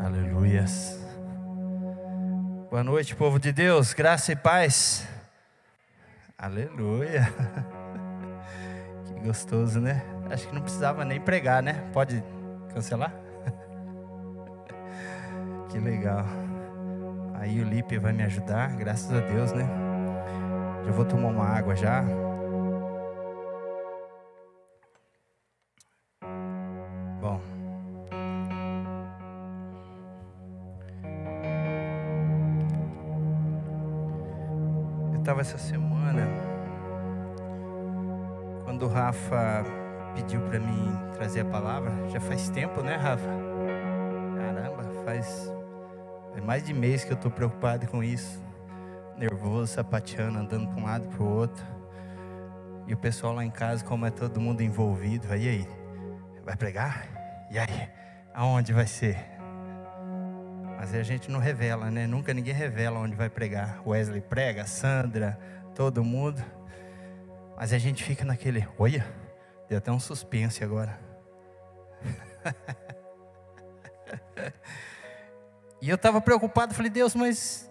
Aleluias. Boa noite, povo de Deus, graça e paz. Aleluia. Que gostoso, né? Acho que não precisava nem pregar, né? Pode cancelar? Que legal. Aí o Lipe vai me ajudar, graças a Deus, né? Já vou tomar uma água já. Essa semana quando o Rafa pediu para mim trazer a palavra. Já faz tempo, né, Rafa? Caramba, faz é mais de mês que eu estou preocupado com isso. Nervoso, sapateando, andando para um lado para o outro. E o pessoal lá em casa, como é todo mundo envolvido, aí aí, vai pregar? E aí, aonde vai ser? Mas a gente não revela, né? Nunca ninguém revela onde vai pregar. Wesley prega, Sandra, todo mundo. Mas a gente fica naquele, olha, deu até um suspense agora. e eu estava preocupado, falei, Deus, mas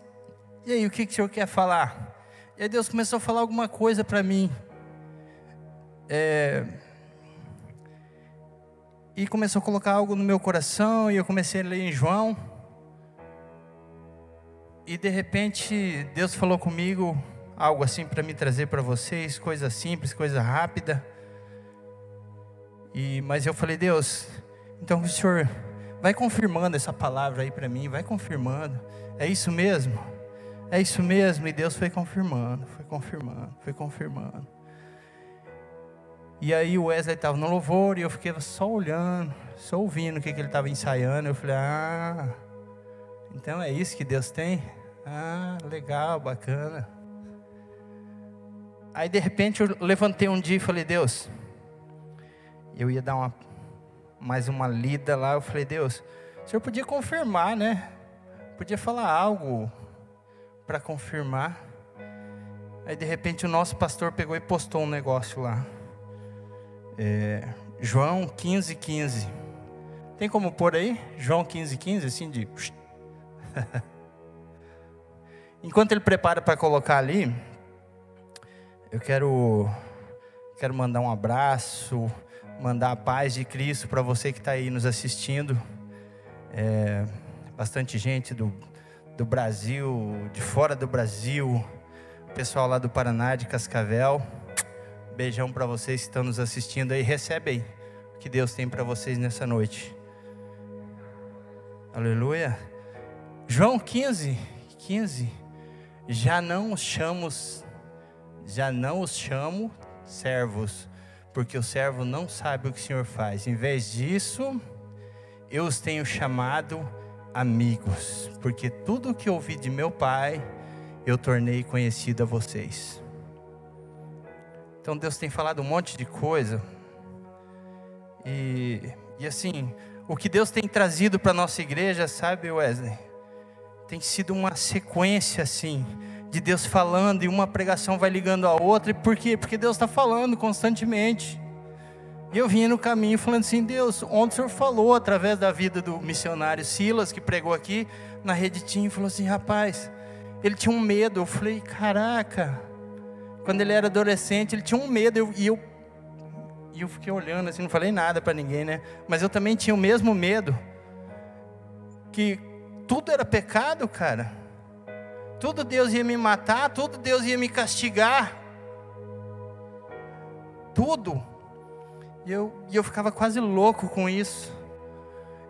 e aí, o que, que o senhor quer falar? E aí Deus começou a falar alguma coisa para mim. É, e começou a colocar algo no meu coração, e eu comecei a ler em João. E de repente, Deus falou comigo algo assim para me trazer para vocês, coisa simples, coisa rápida. E mas eu falei, Deus, então o Senhor vai confirmando essa palavra aí para mim, vai confirmando. É isso mesmo? É isso mesmo, e Deus foi confirmando, foi confirmando, foi confirmando. E aí o Wesley estava no louvor e eu fiquei só olhando, só ouvindo o que, que ele estava ensaiando. Eu falei, ah, então é isso que Deus tem? Ah, legal, bacana. Aí de repente eu levantei um dia e falei, Deus, eu ia dar uma, mais uma lida lá. Eu falei, Deus, o senhor podia confirmar, né? Podia falar algo para confirmar. Aí de repente o nosso pastor pegou e postou um negócio lá. É, João 15, 15. Tem como pôr aí? João 15, 15, assim de. Enquanto ele prepara para colocar ali, eu quero, quero mandar um abraço, mandar a paz de Cristo para você que está aí nos assistindo. É, bastante gente do, do Brasil, de fora do Brasil, pessoal lá do Paraná, de Cascavel. Beijão para vocês que estão nos assistindo aí. Recebe aí o que Deus tem para vocês nessa noite. Aleluia. João 15, 15. Já não os chamos, já não os chamo servos, porque o servo não sabe o que o Senhor faz. Em vez disso, eu os tenho chamado amigos, porque tudo o que ouvi de meu Pai, eu tornei conhecido a vocês. Então Deus tem falado um monte de coisa. E, e assim, o que Deus tem trazido para a nossa igreja, sabe, Wesley? Tem sido uma sequência assim, de Deus falando e uma pregação vai ligando a outra. E por quê? Porque Deus está falando constantemente. E eu vinha no caminho falando assim: Deus, onde o Senhor falou através da vida do missionário Silas, que pregou aqui na Reditinho, falou assim: rapaz, ele tinha um medo. Eu falei: caraca, quando ele era adolescente, ele tinha um medo. Eu, e eu, e eu fiquei olhando assim, não falei nada para ninguém, né? Mas eu também tinha o mesmo medo. Que tudo era pecado, cara. Tudo Deus ia me matar, tudo Deus ia me castigar. Tudo. E eu, e eu ficava quase louco com isso.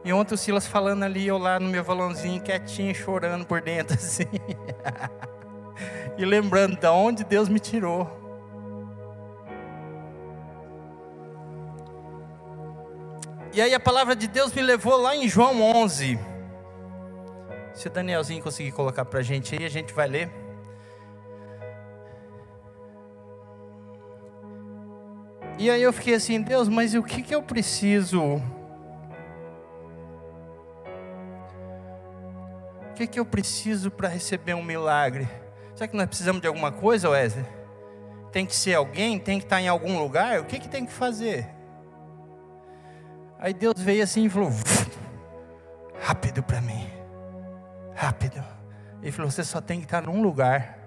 E ontem o Silas falando ali, eu lá no meu valãozinho, quietinho, chorando por dentro, assim. e lembrando de onde Deus me tirou. E aí a palavra de Deus me levou lá em João 11. Se o Danielzinho conseguir colocar para a gente aí, a gente vai ler. E aí eu fiquei assim, Deus, mas o que, que eu preciso? O que, que eu preciso para receber um milagre? Será que nós precisamos de alguma coisa, Wesley? Tem que ser alguém? Tem que estar em algum lugar? O que, que tem que fazer? Aí Deus veio assim e falou: rápido para mim, rápido. Ele falou: Você só tem que estar num lugar.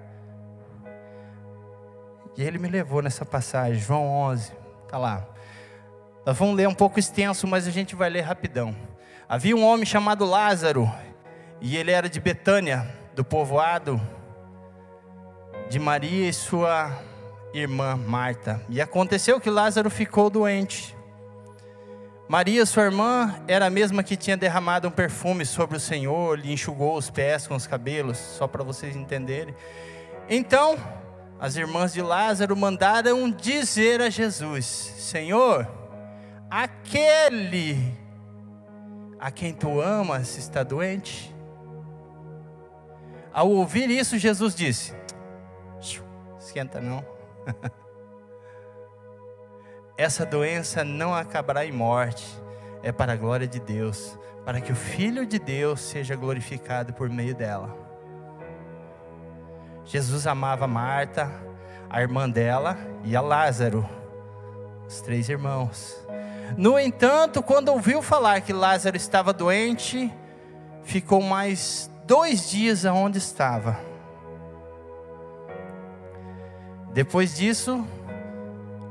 E ele me levou nessa passagem, João 11, está lá. Nós vamos ler um pouco extenso, mas a gente vai ler rapidão. Havia um homem chamado Lázaro, e ele era de Betânia, do povoado de Maria e sua irmã Marta. E aconteceu que Lázaro ficou doente. Maria, sua irmã, era a mesma que tinha derramado um perfume sobre o Senhor, lhe enxugou os pés com os cabelos, só para vocês entenderem. Então, as irmãs de Lázaro mandaram dizer a Jesus: Senhor, aquele a quem tu amas está doente. Ao ouvir isso, Jesus disse: Esquenta não. Essa doença não acabará em morte, é para a glória de Deus, para que o Filho de Deus seja glorificado por meio dela. Jesus amava Marta, a irmã dela e a Lázaro, os três irmãos. No entanto, quando ouviu falar que Lázaro estava doente, ficou mais dois dias aonde estava. Depois disso,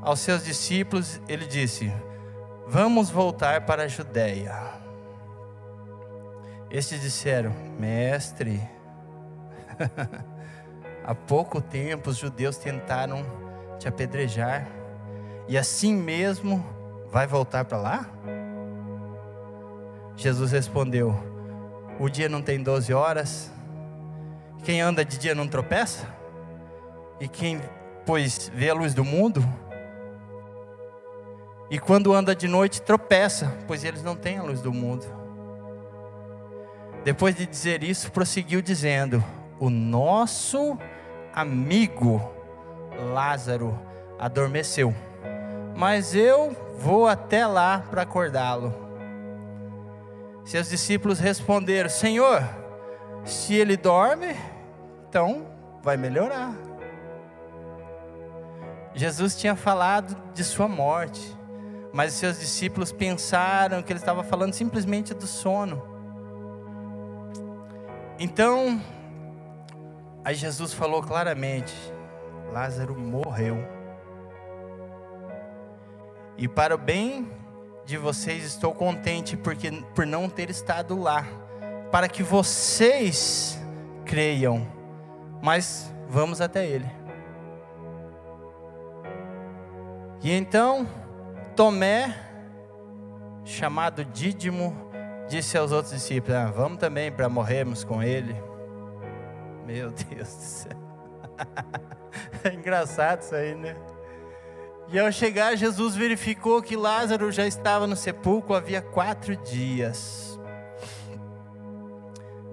aos seus discípulos, ele disse: Vamos voltar para a Judéia. Estes disseram: Mestre, há pouco tempo os judeus tentaram te apedrejar, e assim mesmo vai voltar para lá? Jesus respondeu: O dia não tem doze horas, quem anda de dia não tropeça, e quem, pois, vê a luz do mundo, e quando anda de noite, tropeça, pois eles não têm a luz do mundo. Depois de dizer isso, prosseguiu dizendo: O nosso amigo Lázaro adormeceu, mas eu vou até lá para acordá-lo. Seus discípulos responderam: Senhor, se ele dorme, então vai melhorar. Jesus tinha falado de sua morte. Mas os seus discípulos pensaram que ele estava falando simplesmente do sono. Então, aí Jesus falou claramente: Lázaro morreu. E para o bem de vocês estou contente porque por não ter estado lá, para que vocês creiam. Mas vamos até ele. E então Tomé, chamado Dídimo, disse aos outros discípulos: ah, Vamos também para morrermos com ele. Meu Deus do céu. é engraçado isso aí, né? E ao chegar, Jesus verificou que Lázaro já estava no sepulcro havia quatro dias.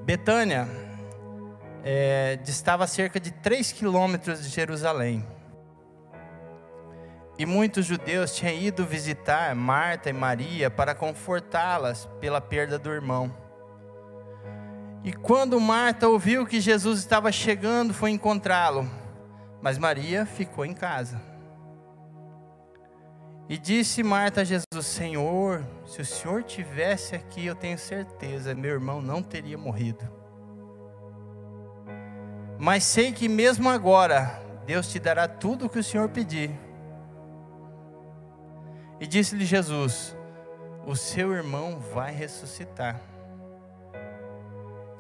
Betânia é, distava cerca de três quilômetros de Jerusalém. E muitos judeus tinham ido visitar Marta e Maria para confortá-las pela perda do irmão. E quando Marta ouviu que Jesus estava chegando, foi encontrá-lo, mas Maria ficou em casa. E disse Marta a Jesus: Senhor, se o Senhor tivesse aqui, eu tenho certeza, meu irmão não teria morrido. Mas sei que mesmo agora, Deus te dará tudo o que o Senhor pedir. E disse-lhe Jesus: O seu irmão vai ressuscitar.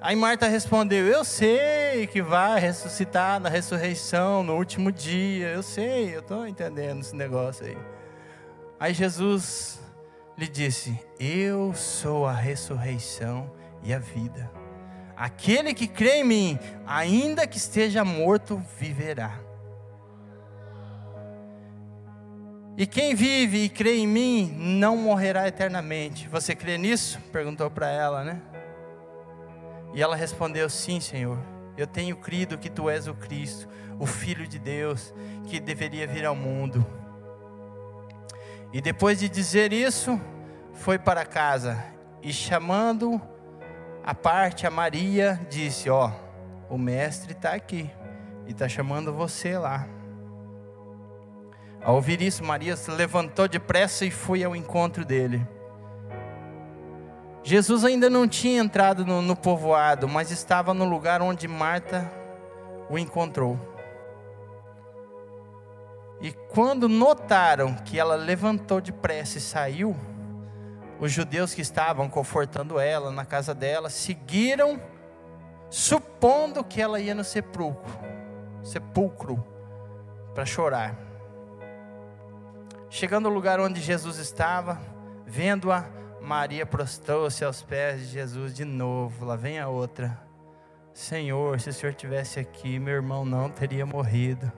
Aí Marta respondeu: Eu sei que vai ressuscitar na ressurreição, no último dia. Eu sei, eu estou entendendo esse negócio aí. Aí Jesus lhe disse: Eu sou a ressurreição e a vida. Aquele que crê em mim, ainda que esteja morto, viverá. E quem vive e crê em mim não morrerá eternamente. Você crê nisso? Perguntou para ela, né? E ela respondeu: Sim, Senhor. Eu tenho crido que tu és o Cristo, o Filho de Deus, que deveria vir ao mundo. E depois de dizer isso, foi para casa e chamando a parte a Maria, disse: Ó, o Mestre está aqui e está chamando você lá. Ao ouvir isso, Maria se levantou depressa e foi ao encontro dele. Jesus ainda não tinha entrado no, no povoado, mas estava no lugar onde Marta o encontrou. E quando notaram que ela levantou depressa e saiu, os judeus que estavam confortando ela na casa dela seguiram, supondo que ela ia no sepulcro, sepulcro para chorar. Chegando ao lugar onde Jesus estava, vendo-a, Maria prostrou-se aos pés de Jesus de novo. Lá vem a outra. Senhor, se o Senhor tivesse aqui, meu irmão não teria morrido.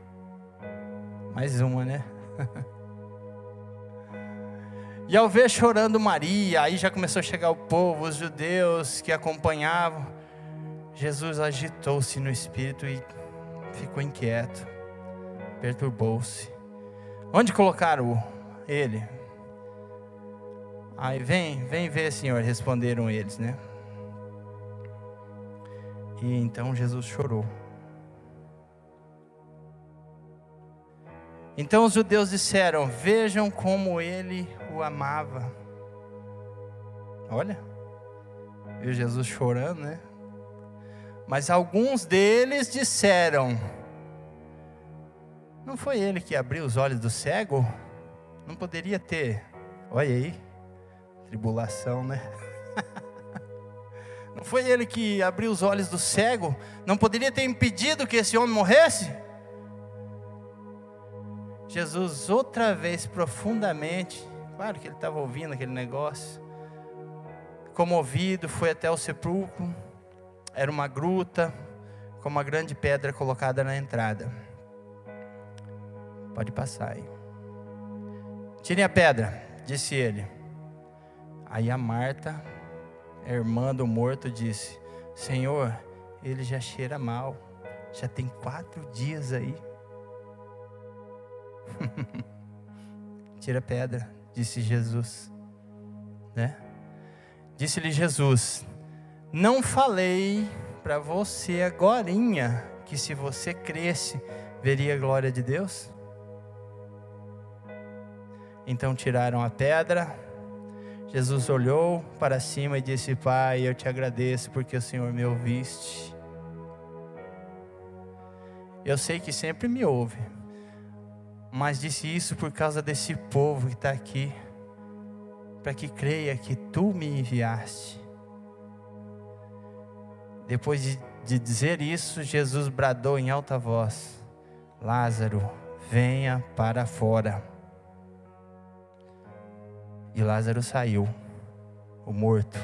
Mais uma, né? e ao ver chorando Maria, aí já começou a chegar o povo, os judeus que acompanhavam. Jesus agitou-se no espírito e ficou inquieto, perturbou-se. Onde colocaram ele? Aí vem, vem ver, Senhor, responderam eles, né? E então Jesus chorou. Então os judeus disseram: Vejam como ele o amava. Olha, viu Jesus chorando, né? Mas alguns deles disseram: Não foi ele que abriu os olhos do cego? Não poderia ter, olha aí, tribulação, né? Não foi ele que abriu os olhos do cego? Não poderia ter impedido que esse homem morresse? Jesus, outra vez profundamente, claro que ele estava ouvindo aquele negócio, comovido, foi até o sepulcro, era uma gruta, com uma grande pedra colocada na entrada. Pode passar aí. Tirem a pedra, disse ele. Aí a Marta, a irmã do morto, disse: Senhor, ele já cheira mal, já tem quatro dias aí. Tira a pedra, disse Jesus. Né? Disse-lhe Jesus: Não falei para você agorinha que se você cresce, veria a glória de Deus? Então tiraram a pedra. Jesus olhou para cima e disse: Pai, eu te agradeço porque o Senhor me ouviste. Eu sei que sempre me ouve, mas disse isso por causa desse povo que está aqui, para que creia que tu me enviaste. Depois de, de dizer isso, Jesus bradou em alta voz: Lázaro, venha para fora. Lázaro saiu, o morto,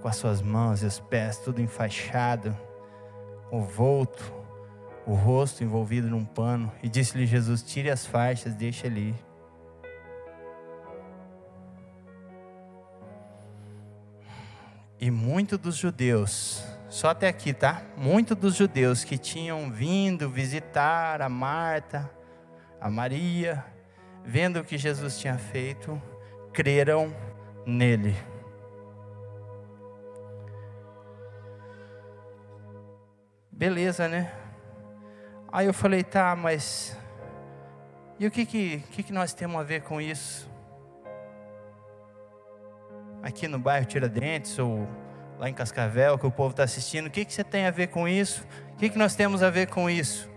com as suas mãos e os pés tudo enfaixado, volto o rosto envolvido num pano, e disse-lhe Jesus: Tire as faixas, deixe ele ir. E muitos dos judeus, só até aqui, tá? Muitos dos judeus que tinham vindo visitar a Marta, a Maria, vendo o que Jesus tinha feito, creram nele. Beleza, né? Aí eu falei, tá, mas e o que que, que, que nós temos a ver com isso? Aqui no bairro Tiradentes ou lá em Cascavel, que o povo está assistindo, o que, que você tem a ver com isso? O que, que nós temos a ver com isso?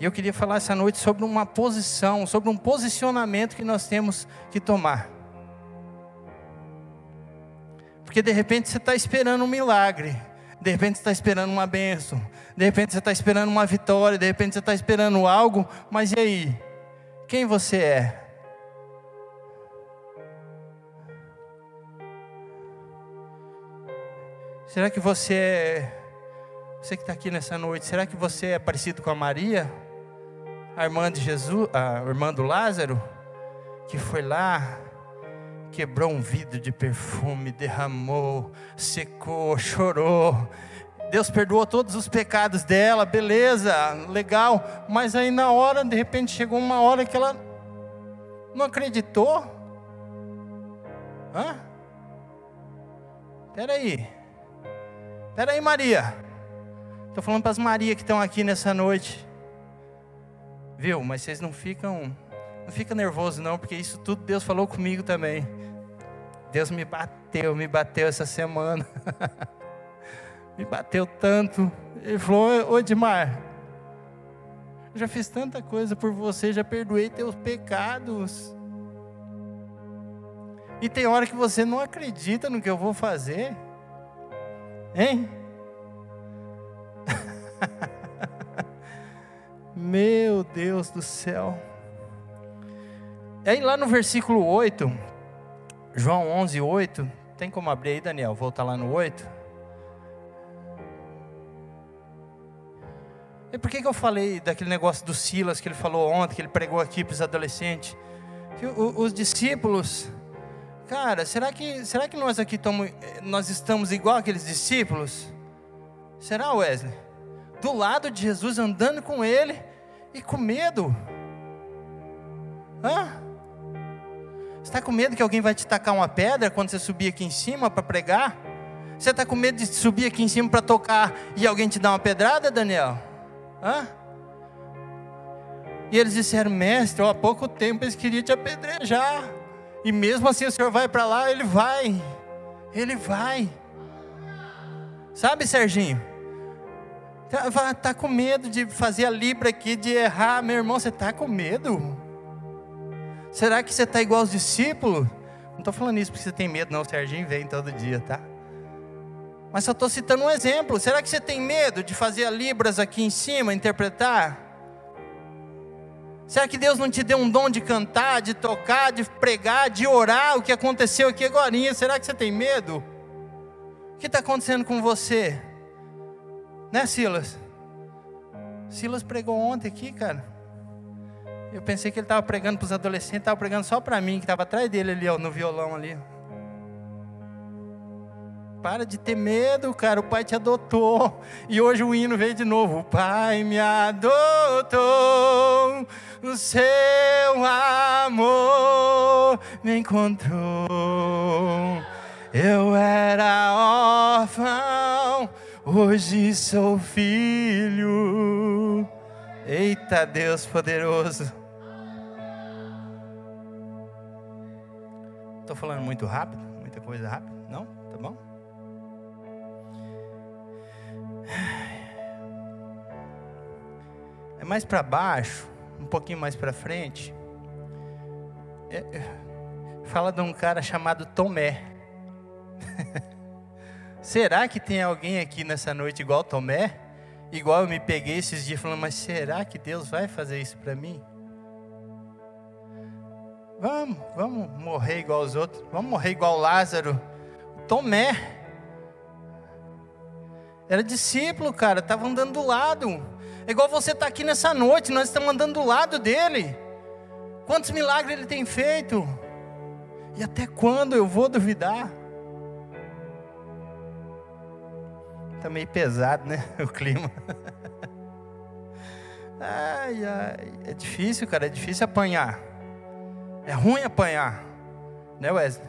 E eu queria falar essa noite sobre uma posição, sobre um posicionamento que nós temos que tomar. Porque de repente você está esperando um milagre, de repente você está esperando uma bênção, de repente você está esperando uma vitória, de repente você está esperando algo, mas e aí? Quem você é? Será que você é, você que está aqui nessa noite, será que você é parecido com a Maria, a irmã de Jesus, a irmã do Lázaro, que foi lá, quebrou um vidro de perfume, derramou, secou, chorou. Deus perdoou todos os pecados dela, beleza, legal. Mas aí na hora, de repente chegou uma hora que ela não acreditou. Hã? Peraí. Peraí, Maria. Estou falando para as Maria que estão aqui nessa noite. Viu? Mas vocês não ficam, não fica nervoso não, porque isso tudo Deus falou comigo também. Deus me bateu, me bateu essa semana. me bateu tanto. Ele falou: Ô Edmar, já fiz tanta coisa por você, já perdoei teus pecados. E tem hora que você não acredita no que eu vou fazer. Hein? Meu Deus do céu. Aí lá no versículo 8, João 11, 8, tem como abrir aí, Daniel? Voltar lá no 8. E por que, que eu falei daquele negócio do Silas que ele falou ontem, que ele pregou aqui para os adolescentes? Que os discípulos, cara, será que, será que nós aqui tomos, nós estamos igual aqueles discípulos? Será, Wesley? Do lado de Jesus, andando com ele e com medo. Hã? Você está com medo que alguém vai te tacar uma pedra quando você subir aqui em cima para pregar? Você está com medo de subir aqui em cima para tocar e alguém te dar uma pedrada, Daniel? Hã? E eles disseram, mestre, há pouco tempo eles queriam te apedrejar. E mesmo assim o senhor vai para lá, ele vai. Ele vai. Sabe, Serginho? Tá, tá com medo de fazer a libra aqui, de errar, meu irmão, você tá com medo? Será que você está igual aos discípulos? Não estou falando isso porque você tem medo, não. O Serginho vem todo dia, tá? Mas só estou citando um exemplo. Será que você tem medo de fazer a Libras aqui em cima, interpretar? Será que Deus não te deu um dom de cantar, de tocar, de pregar, de orar? O que aconteceu aqui agora? Será que você tem medo? O que está acontecendo com você? Né, Silas? Silas pregou ontem aqui, cara. Eu pensei que ele estava pregando para os adolescentes, estava pregando só para mim, que estava atrás dele ali, ó, no violão ali. Para de ter medo, cara. O pai te adotou. E hoje o hino veio de novo. O pai me adotou. O seu amor me encontrou. Eu era órfão, hoje sou filho. Eita Deus poderoso. Estou falando muito rápido? Muita coisa rápida? Não? Tá bom? É mais para baixo, um pouquinho mais para frente. É, é, fala de um cara chamado Tomé. será que tem alguém aqui nessa noite igual Tomé? Igual eu me peguei esses dias falando, mas será que Deus vai fazer isso para mim? Vamos, vamos morrer igual os outros. Vamos morrer igual Lázaro. Tomé. Era discípulo, cara. Estava andando do lado. É igual você está aqui nessa noite. Nós estamos andando do lado dele. Quantos milagres ele tem feito? E até quando eu vou duvidar? Está meio pesado, né? O clima. Ai, ai. É difícil, cara. É difícil apanhar. É ruim apanhar, né, Wesley?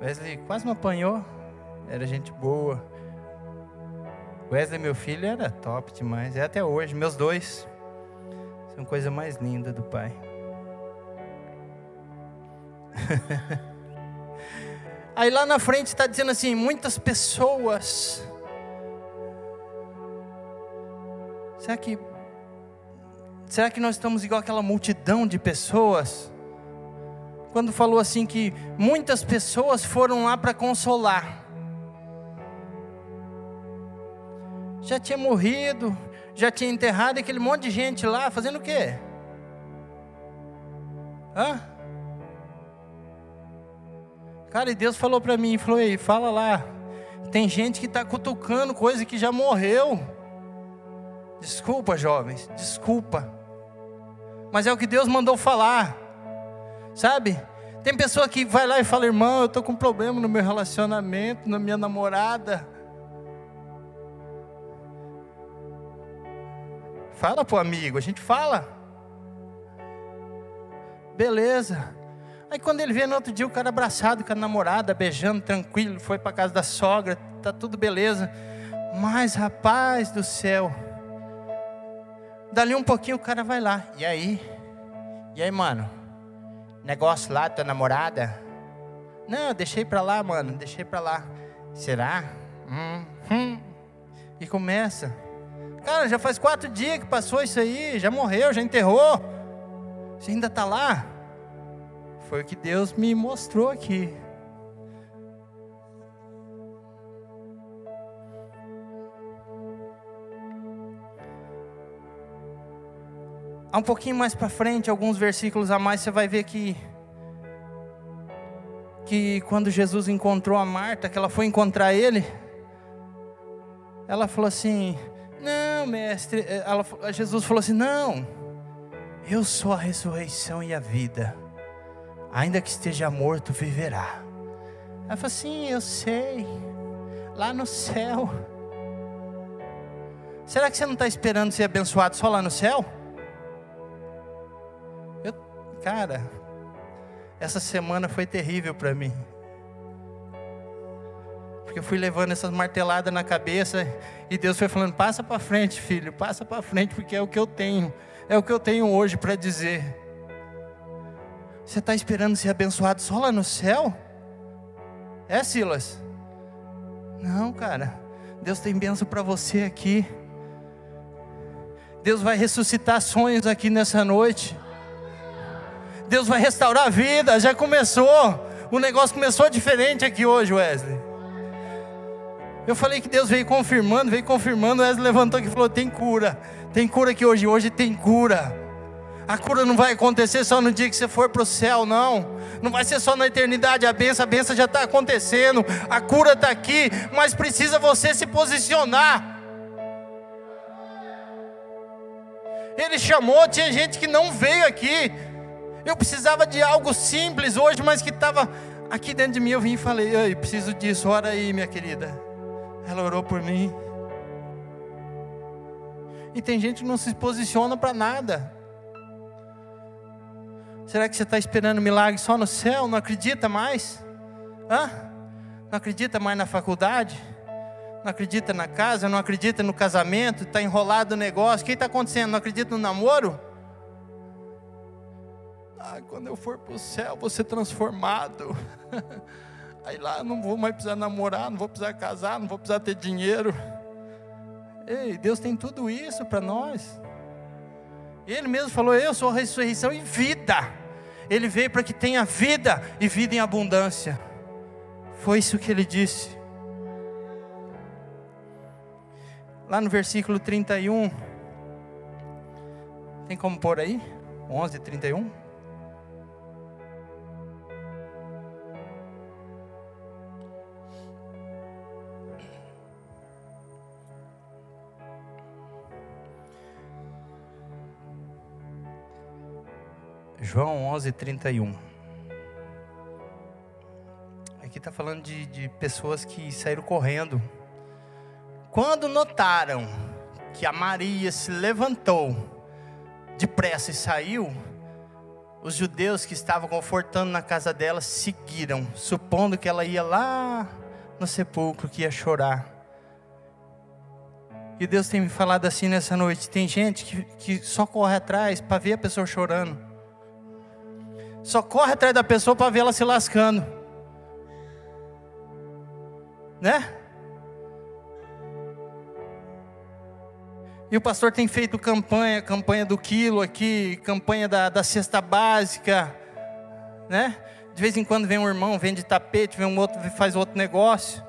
Wesley quase me apanhou, era gente boa. Wesley, meu filho, era top demais, é até hoje. Meus dois são coisa mais linda do pai. Aí lá na frente está dizendo assim: muitas pessoas. Será que, será que nós estamos igual aquela multidão de pessoas? quando falou assim que muitas pessoas foram lá para consolar. Já tinha morrido, já tinha enterrado aquele monte de gente lá, fazendo o quê? Hã? Cara, e Deus falou para mim, falou, fala lá. Tem gente que está cutucando coisa que já morreu. Desculpa, jovens, desculpa. Mas é o que Deus mandou falar. Sabe? Tem pessoa que vai lá e fala, irmão, eu estou com problema no meu relacionamento, na minha namorada. Fala pro amigo, a gente fala. Beleza. Aí quando ele vê no outro dia o cara abraçado com a namorada, beijando, tranquilo, foi para casa da sogra, tá tudo beleza. Mas rapaz do céu, dali um pouquinho o cara vai lá. E aí? E aí, mano? negócio lá, tua namorada, Não, deixei para lá, mano, deixei para lá. Será? Hum, hum. E começa. Cara, já faz quatro dias que passou isso aí, já morreu, já enterrou. Você ainda está lá? Foi o que Deus me mostrou aqui. Um pouquinho mais para frente, alguns versículos a mais, você vai ver que que quando Jesus encontrou a Marta, que ela foi encontrar ele, ela falou assim: "Não, mestre", ela, Jesus falou assim: "Não. Eu sou a ressurreição e a vida. Ainda que esteja morto, viverá." Ela falou assim: "Eu sei. Lá no céu." Será que você não está esperando ser abençoado só lá no céu? Cara, essa semana foi terrível para mim. Porque eu fui levando essas marteladas na cabeça e Deus foi falando: passa para frente, filho, passa para frente, porque é o que eu tenho, é o que eu tenho hoje para dizer. Você está esperando ser abençoado só lá no céu? É, Silas? Não, cara. Deus tem bênção para você aqui. Deus vai ressuscitar sonhos aqui nessa noite. Deus vai restaurar a vida, já começou. O negócio começou diferente aqui hoje, Wesley. Eu falei que Deus veio confirmando, veio confirmando. Wesley levantou aqui e falou: tem cura, tem cura aqui hoje. Hoje tem cura. A cura não vai acontecer só no dia que você for para o céu, não. Não vai ser só na eternidade. A benção, a benção já está acontecendo. A cura está aqui, mas precisa você se posicionar. Ele chamou, tinha gente que não veio aqui. Eu precisava de algo simples hoje, mas que estava aqui dentro de mim. Eu vim e falei: Ei, preciso disso, ora aí, minha querida. Ela orou por mim. E tem gente que não se posiciona para nada. Será que você está esperando milagre só no céu? Não acredita mais? Hã? Não acredita mais na faculdade? Não acredita na casa? Não acredita no casamento? Está enrolado o negócio? O que está acontecendo? Não acredita no namoro? Ah, quando eu for para o céu, vou ser transformado. Aí lá não vou mais precisar namorar, não vou precisar casar, não vou precisar ter dinheiro. Ei, Deus tem tudo isso para nós. Ele mesmo falou: Eu sou a ressurreição e vida. Ele veio para que tenha vida e vida em abundância. Foi isso que ele disse. Lá no versículo 31. Tem como pôr aí? 11, 31. João 11, 31. Aqui está falando de, de pessoas que saíram correndo. Quando notaram que a Maria se levantou depressa e saiu, os judeus que estavam confortando na casa dela seguiram, supondo que ela ia lá no sepulcro, que ia chorar. E Deus tem me falado assim nessa noite: tem gente que, que só corre atrás para ver a pessoa chorando só corre atrás da pessoa para ver ela se lascando. Né? E o pastor tem feito campanha, campanha do quilo aqui, campanha da, da cesta básica, né? De vez em quando vem um irmão, vende tapete, vem um outro, faz outro negócio.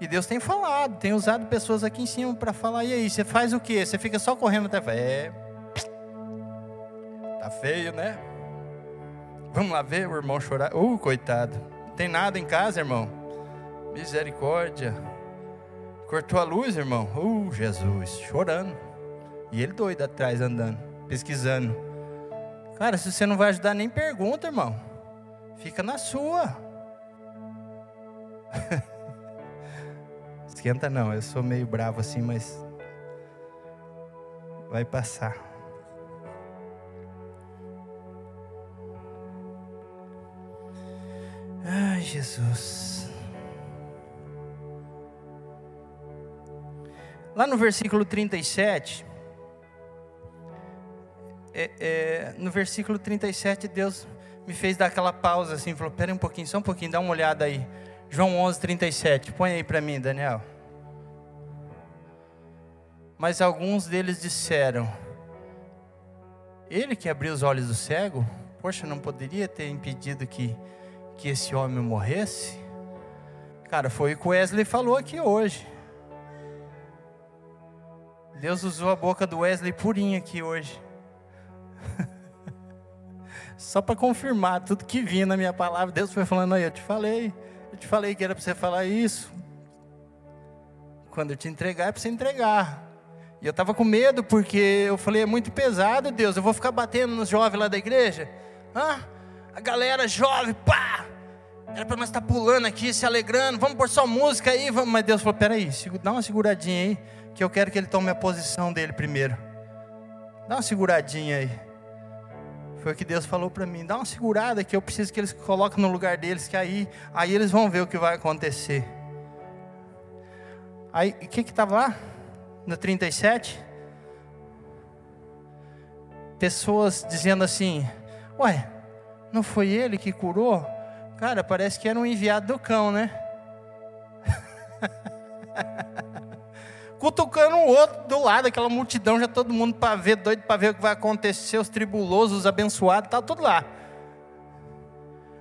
E Deus tem falado, tem usado pessoas aqui em cima para falar, e aí, você faz o quê? Você fica só correndo até. É. Tá feio, né? Vamos lá ver o irmão chorar. Uh, coitado. Tem nada em casa, irmão. Misericórdia. Cortou a luz, irmão. Uh, Jesus. Chorando. E ele doido atrás andando, pesquisando. Cara, se você não vai ajudar, nem pergunta, irmão. Fica na sua. Esquenta não, eu sou meio bravo assim, mas vai passar. Ai, Jesus. Lá no versículo 37, é, é, no versículo 37, Deus me fez dar aquela pausa assim, falou: "Pera um pouquinho, só um pouquinho, dá uma olhada aí". João 11:37. Põe aí para mim, Daniel. Mas alguns deles disseram: Ele que abriu os olhos do cego, poxa, não poderia ter impedido que que esse homem morresse? Cara, foi o que o Wesley falou aqui hoje. Deus usou a boca do Wesley purinha aqui hoje. Só para confirmar tudo que vinha na minha palavra, Deus foi falando aí, eu te falei, eu te falei que era para você falar isso. Quando eu te entregar, é para você entregar. E eu estava com medo, porque eu falei, é muito pesado, Deus, eu vou ficar batendo nos jovens lá da igreja? Hã? A galera jovem, pá! Era para nós estar pulando aqui, se alegrando, vamos pôr só música aí, vamos. Mas Deus falou, peraí, dá uma seguradinha aí, que eu quero que ele tome a posição dele primeiro. Dá uma seguradinha aí. Foi o que Deus falou para mim. Dá uma segurada que eu preciso que eles coloquem no lugar deles, que aí, aí eles vão ver o que vai acontecer. Aí, o que que estava lá? No 37? Pessoas dizendo assim: Ué, não foi ele que curou? Cara, parece que era um enviado do cão, né? cutucando o outro do lado, aquela multidão, já todo mundo para ver, doido para ver o que vai acontecer, os tribulosos, os abençoados, tá tudo lá.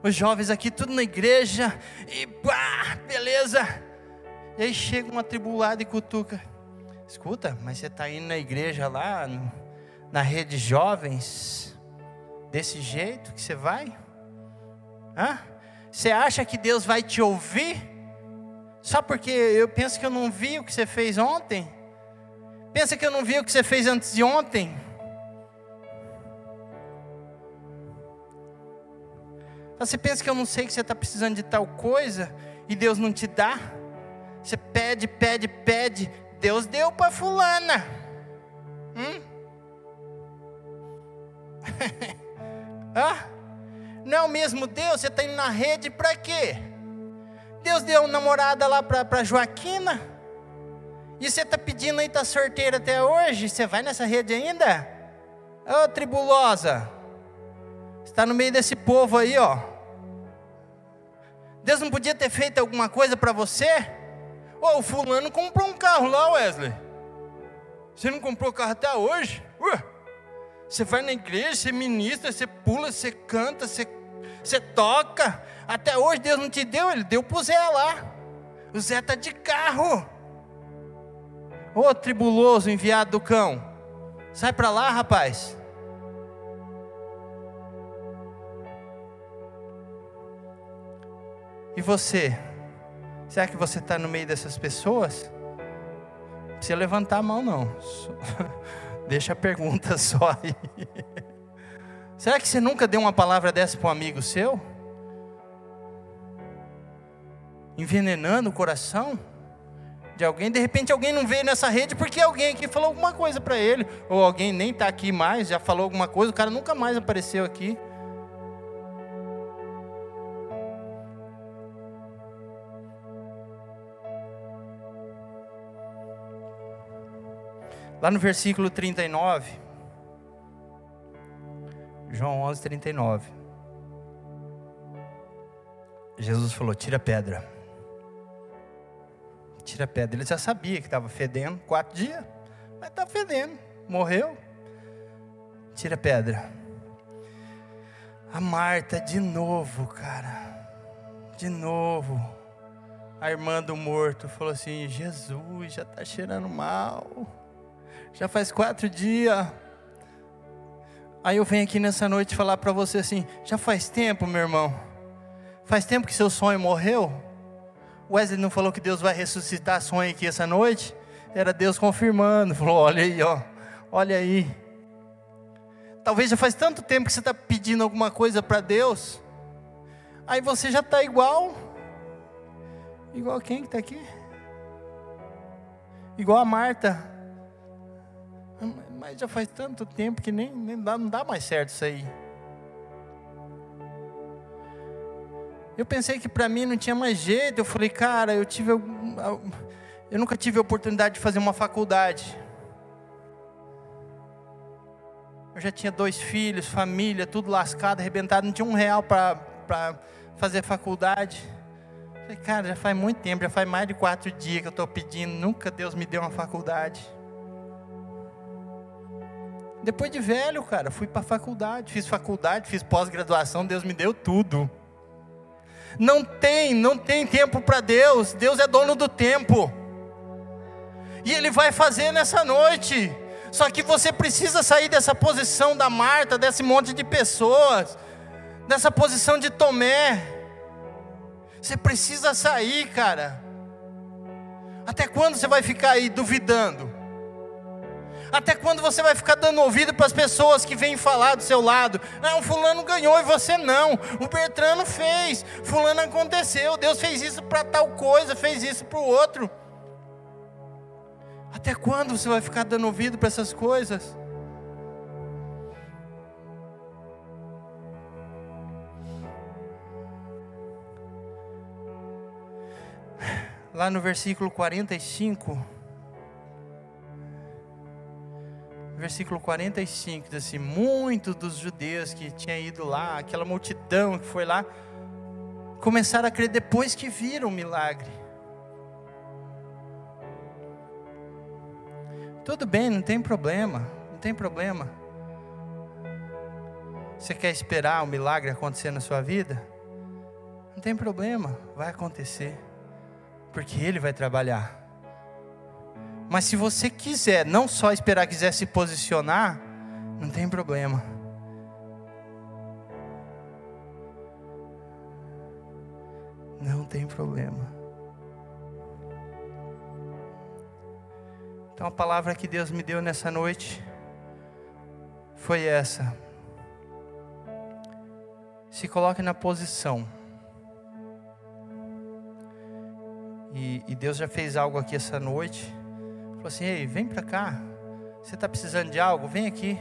Os jovens aqui, tudo na igreja, e pá, beleza. E aí chega uma tribulada e cutuca. Escuta, mas você está indo na igreja lá, na rede jovens, desse jeito que você vai? Hã? Você acha que Deus vai te ouvir? Só porque eu penso que eu não vi o que você fez ontem? Pensa que eu não vi o que você fez antes de ontem? Você pensa que eu não sei que você está precisando de tal coisa e Deus não te dá? Você pede, pede, pede, Deus deu para fulana. Hum? ah? Não é o mesmo Deus? Você está indo na rede para quê? Deus deu uma namorada lá para Joaquina. E você está pedindo aí, está sorteira até hoje? Você vai nessa rede ainda? Ô oh, tribulosa. Está no meio desse povo aí, ó. Deus não podia ter feito alguma coisa para você? Ô, oh, o fulano comprou um carro lá, Wesley. Você não comprou carro até hoje? Ué, você vai na igreja, você ministra, você pula, você canta, você, você toca. Até hoje Deus não te deu, Ele deu para o Zé lá. O Zé está de carro. Ô tribuloso enviado do cão. Sai para lá, rapaz. E você? Será que você está no meio dessas pessoas? Não precisa levantar a mão, não. Deixa a pergunta só aí. Será que você nunca deu uma palavra dessa para um amigo seu? envenenando o coração de alguém. De repente alguém não veio nessa rede porque alguém aqui falou alguma coisa para ele, ou alguém nem está aqui mais, já falou alguma coisa, o cara nunca mais apareceu aqui. Lá no versículo 39, João 11, 39. Jesus falou: Tira a pedra tira a pedra. Ele já sabia que estava fedendo, quatro dias, mas está fedendo, morreu. Tira a pedra. A Marta, de novo, cara, de novo. A irmã do morto falou assim: Jesus, já está cheirando mal, já faz quatro dias. Aí eu venho aqui nessa noite falar para você assim: já faz tempo, meu irmão, faz tempo que seu sonho morreu? Wesley não falou que Deus vai ressuscitar sonho aqui essa noite? Era Deus confirmando. Falou: olha aí, ó, olha aí. Talvez já faz tanto tempo que você está pedindo alguma coisa para Deus. Aí você já está igual. Igual quem que está aqui? Igual a Marta. Mas já faz tanto tempo que nem, nem dá, não dá mais certo isso aí. Eu pensei que para mim não tinha mais jeito. Eu falei, cara, eu tive eu nunca tive a oportunidade de fazer uma faculdade. Eu já tinha dois filhos, família, tudo lascado, arrebentado, não tinha um real para fazer faculdade. Falei, cara, já faz muito tempo, já faz mais de quatro dias que eu estou pedindo, nunca Deus me deu uma faculdade. Depois de velho, cara, fui para faculdade, fiz faculdade, fiz pós-graduação, Deus me deu tudo. Não tem, não tem tempo para Deus, Deus é dono do tempo. E Ele vai fazer nessa noite. Só que você precisa sair dessa posição da Marta, desse monte de pessoas, dessa posição de Tomé. Você precisa sair, cara. Até quando você vai ficar aí duvidando? Até quando você vai ficar dando ouvido para as pessoas que vêm falar do seu lado? Não, fulano ganhou e você não. O Bertrano fez, fulano aconteceu, Deus fez isso para tal coisa, fez isso para o outro. Até quando você vai ficar dando ouvido para essas coisas? Lá no versículo 45, versículo 45 diz assim: Muitos dos judeus que tinham ido lá, aquela multidão que foi lá, começaram a crer depois que viram o milagre. Tudo bem, não tem problema, não tem problema. Você quer esperar o milagre acontecer na sua vida? Não tem problema, vai acontecer, porque Ele vai trabalhar. Mas se você quiser, não só esperar, quiser se posicionar, não tem problema. Não tem problema. Então a palavra que Deus me deu nessa noite foi essa. Se coloque na posição. E, e Deus já fez algo aqui essa noite. Falou assim: Ei, vem para cá. Você está precisando de algo? Vem aqui.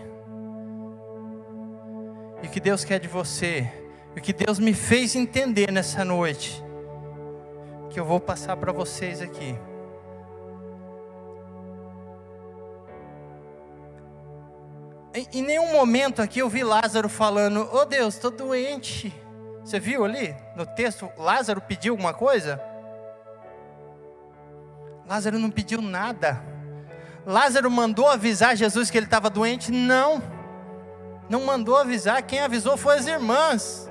E o que Deus quer de você? E o que Deus me fez entender nessa noite? Que eu vou passar para vocês aqui. Em, em nenhum momento aqui eu vi Lázaro falando: Oh Deus, estou doente. Você viu ali no texto? Lázaro pediu alguma coisa? Lázaro não pediu nada. Lázaro mandou avisar Jesus que ele estava doente? Não. Não mandou avisar. Quem avisou foi as irmãs.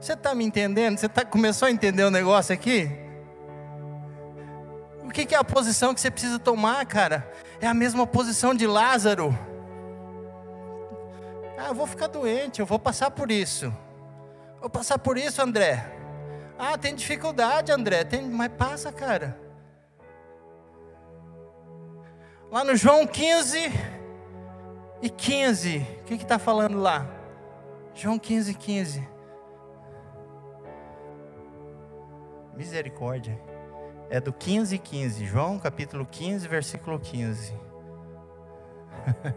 Você está me entendendo? Você tá, começou a entender o negócio aqui? O que, que é a posição que você precisa tomar, cara? É a mesma posição de Lázaro. Ah, eu vou ficar doente, eu vou passar por isso. Vou passar por isso, André. Ah, tem dificuldade, André. Tem, mas passa, cara. Lá no João 15 e 15. O que está falando lá? João 15, 15. Misericórdia é do 15 e 15. João capítulo 15, versículo 15.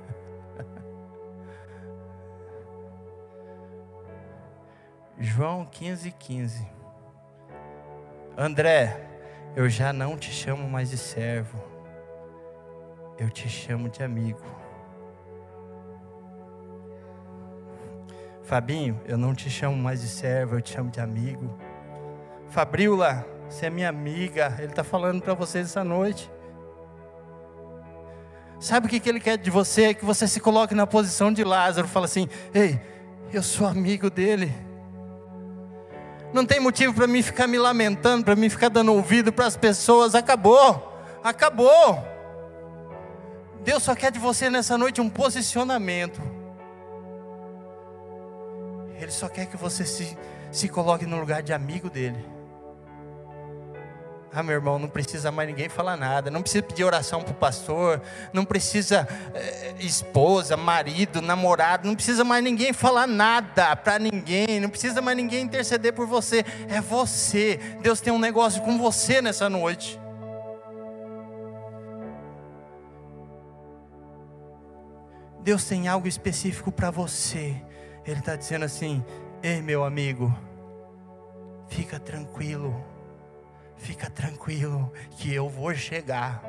João 15, 15. André, eu já não te chamo mais de servo, eu te chamo de amigo. Fabinho, eu não te chamo mais de servo, eu te chamo de amigo. Fabrila, você é minha amiga. Ele está falando para vocês essa noite. Sabe o que, que ele quer de você? Que você se coloque na posição de Lázaro. Fala assim: Ei, eu sou amigo dele. Não tem motivo para mim ficar me lamentando, para mim ficar dando ouvido para as pessoas. Acabou, acabou. Deus só quer de você nessa noite um posicionamento. Ele só quer que você se, se coloque no lugar de amigo dele. Ah, meu irmão, não precisa mais ninguém falar nada, não precisa pedir oração para o pastor, não precisa eh, esposa, marido, namorado, não precisa mais ninguém falar nada para ninguém, não precisa mais ninguém interceder por você, é você. Deus tem um negócio com você nessa noite. Deus tem algo específico para você. Ele está dizendo assim: Ei, meu amigo, fica tranquilo Fica tranquilo que eu vou chegar.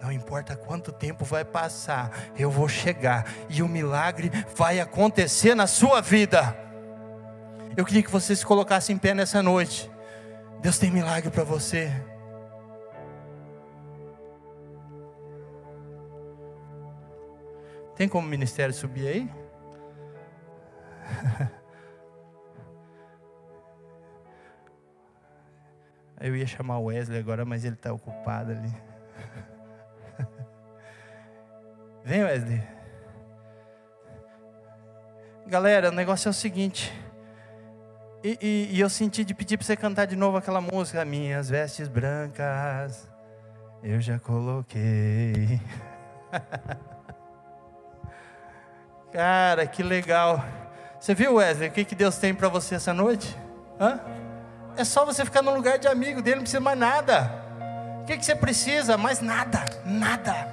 Não importa quanto tempo vai passar, eu vou chegar e o milagre vai acontecer na sua vida. Eu queria que você se colocasse em pé nessa noite. Deus tem milagre para você. Tem como o ministério subir aí? Eu ia chamar o Wesley agora, mas ele está ocupado ali. Vem, Wesley. Galera, o negócio é o seguinte. E, e, e eu senti de pedir para você cantar de novo aquela música, Minhas vestes brancas, eu já coloquei. Cara, que legal. Você viu, Wesley, o que, que Deus tem para você essa noite? Hã? É só você ficar no lugar de amigo dele, não precisa mais nada. O que, que você precisa? Mais nada, nada.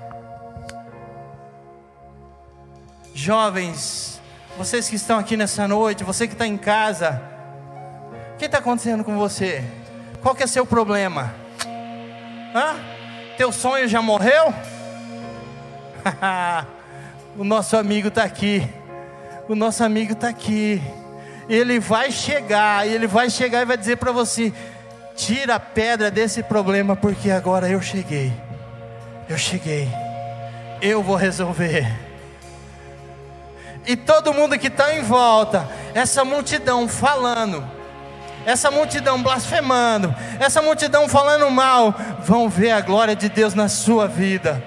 Jovens, vocês que estão aqui nessa noite, você que está em casa, o que está acontecendo com você? Qual que é seu problema? Hã? Teu sonho já morreu? o nosso amigo está aqui. O nosso amigo está aqui. Ele vai chegar, ele vai chegar e vai dizer para você: tira a pedra desse problema, porque agora eu cheguei. Eu cheguei. Eu vou resolver e todo mundo que está em volta, essa multidão falando, essa multidão blasfemando, essa multidão falando mal, vão ver a glória de Deus na sua vida.